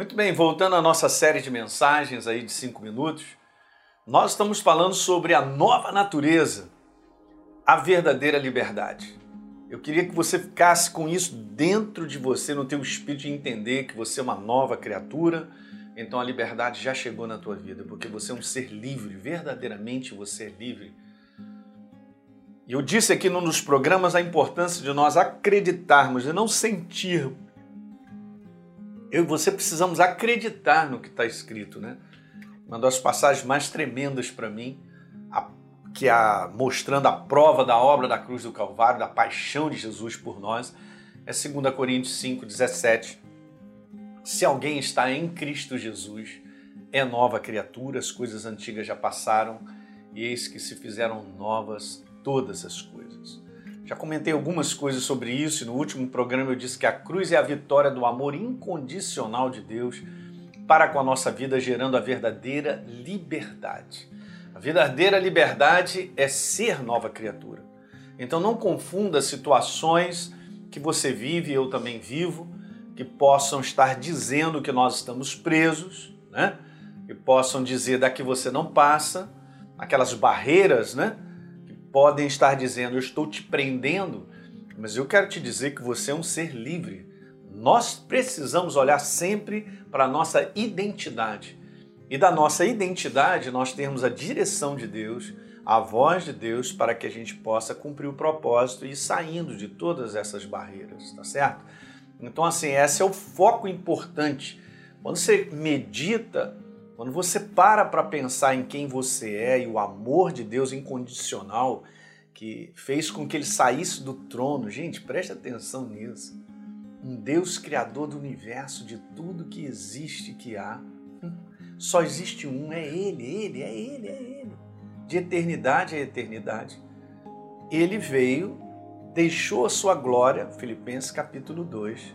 Muito bem, voltando à nossa série de mensagens aí de cinco minutos, nós estamos falando sobre a nova natureza, a verdadeira liberdade. Eu queria que você ficasse com isso dentro de você, no teu espírito, de entender que você é uma nova criatura, então a liberdade já chegou na tua vida, porque você é um ser livre, verdadeiramente você é livre. E eu disse aqui num dos programas a importância de nós acreditarmos e não sentir. Eu e você precisamos acreditar no que está escrito, né? Uma das passagens mais tremendas para mim, a que é mostrando a prova da obra da cruz do Calvário, da paixão de Jesus por nós, é 2 Coríntios 5, 17. Se alguém está em Cristo Jesus, é nova criatura, as coisas antigas já passaram e eis que se fizeram novas todas as coisas. Já comentei algumas coisas sobre isso e no último programa eu disse que a cruz é a vitória do amor incondicional de Deus para com a nossa vida, gerando a verdadeira liberdade. A verdadeira liberdade é ser nova criatura. Então não confunda situações que você vive e eu também vivo, que possam estar dizendo que nós estamos presos, né? Que possam dizer daqui você não passa, aquelas barreiras, né? Podem estar dizendo eu estou te prendendo, mas eu quero te dizer que você é um ser livre. Nós precisamos olhar sempre para a nossa identidade. E da nossa identidade, nós temos a direção de Deus, a voz de Deus, para que a gente possa cumprir o propósito e ir saindo de todas essas barreiras, tá certo? Então, assim, esse é o foco importante. Quando você medita, quando você para para pensar em quem você é e o amor de Deus incondicional que fez com que ele saísse do trono, gente, preste atenção nisso. Um Deus criador do universo, de tudo que existe, que há só existe um, é Ele, Ele, é Ele, é Ele. De eternidade a eternidade. Ele veio, deixou a sua glória, Filipenses capítulo 2,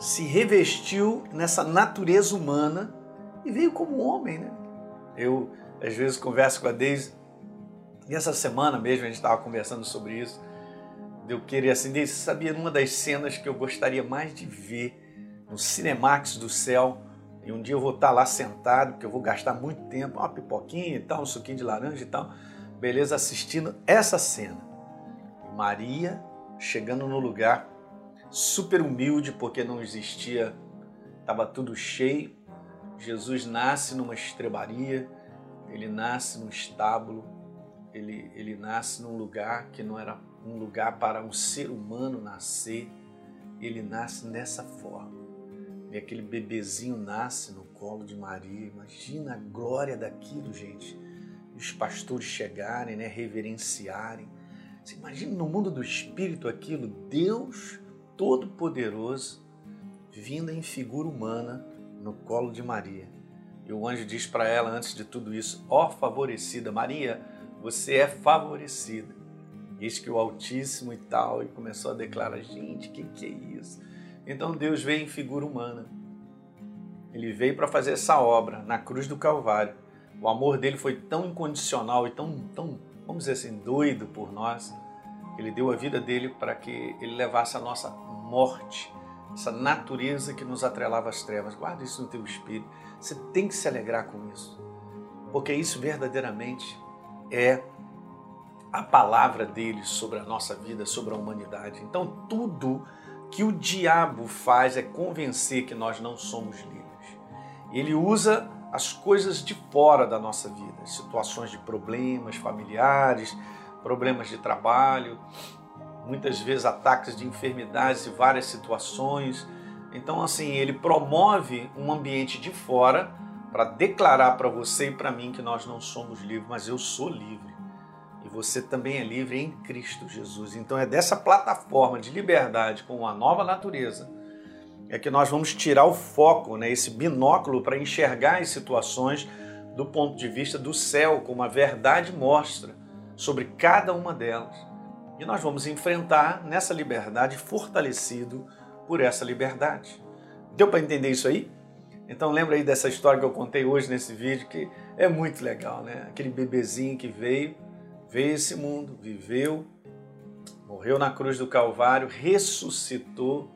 se revestiu nessa natureza humana e veio como homem, né? Eu, às vezes, converso com a Deise, e essa semana mesmo a gente estava conversando sobre isso, eu queria assim, Deise, sabia numa das cenas que eu gostaria mais de ver no Cinemax do céu, e um dia eu vou estar lá sentado, porque eu vou gastar muito tempo, uma pipoquinha e tal, um suquinho de laranja e tal, beleza, assistindo essa cena. Maria chegando no lugar, super humilde, porque não existia, estava tudo cheio. Jesus nasce numa estrebaria, ele nasce num estábulo, ele, ele nasce num lugar que não era um lugar para um ser humano nascer, ele nasce nessa forma e aquele bebezinho nasce no colo de Maria. Imagina a glória daquilo, gente. Os pastores chegarem, né, reverenciarem. Você imagina no mundo do espírito aquilo, Deus Todo-Poderoso vindo em figura humana no colo de Maria. E o anjo diz para ela antes de tudo isso: Ó oh, favorecida, Maria, você é favorecida. Eis que o Altíssimo e tal, e começou a declarar: gente, o que, que é isso? Então Deus veio em figura humana. Ele veio para fazer essa obra na cruz do Calvário. O amor dele foi tão incondicional e tão, tão, vamos dizer assim, doido por nós, ele deu a vida dele para que ele levasse a nossa morte, essa natureza que nos atrelava às trevas. Guarda isso no teu espírito. Você tem que se alegrar com isso, porque isso verdadeiramente é a palavra dele sobre a nossa vida, sobre a humanidade. Então, tudo que o diabo faz é convencer que nós não somos livres. Ele usa as coisas de fora da nossa vida, situações de problemas familiares, problemas de trabalho, muitas vezes ataques de enfermidades e várias situações. Então, assim, ele promove um ambiente de fora para declarar para você e para mim que nós não somos livres, mas eu sou livre você também é livre em Cristo Jesus. Então é dessa plataforma de liberdade com uma nova natureza é que nós vamos tirar o foco, né, esse binóculo para enxergar as situações do ponto de vista do céu, como a verdade mostra sobre cada uma delas. E nós vamos enfrentar nessa liberdade fortalecido por essa liberdade. Deu para entender isso aí? Então lembra aí dessa história que eu contei hoje nesse vídeo que é muito legal, né? Aquele bebezinho que veio veio esse mundo, viveu, morreu na cruz do Calvário, ressuscitou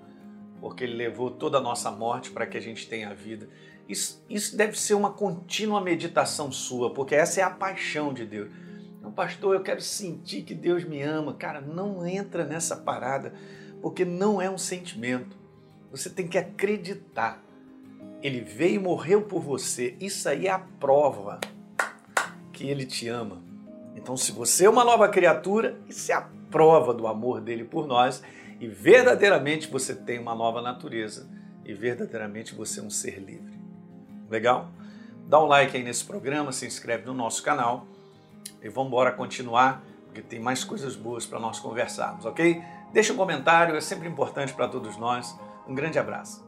porque ele levou toda a nossa morte para que a gente tenha vida. Isso, isso deve ser uma contínua meditação sua, porque essa é a paixão de Deus. Pastor, eu quero sentir que Deus me ama. Cara, não entra nessa parada, porque não é um sentimento. Você tem que acreditar. Ele veio e morreu por você. Isso aí é a prova que ele te ama. Então, se você é uma nova criatura, isso é a prova do amor dele por nós e verdadeiramente você tem uma nova natureza e verdadeiramente você é um ser livre. Legal? Dá um like aí nesse programa, se inscreve no nosso canal e vamos embora continuar, porque tem mais coisas boas para nós conversarmos, ok? Deixa um comentário, é sempre importante para todos nós. Um grande abraço.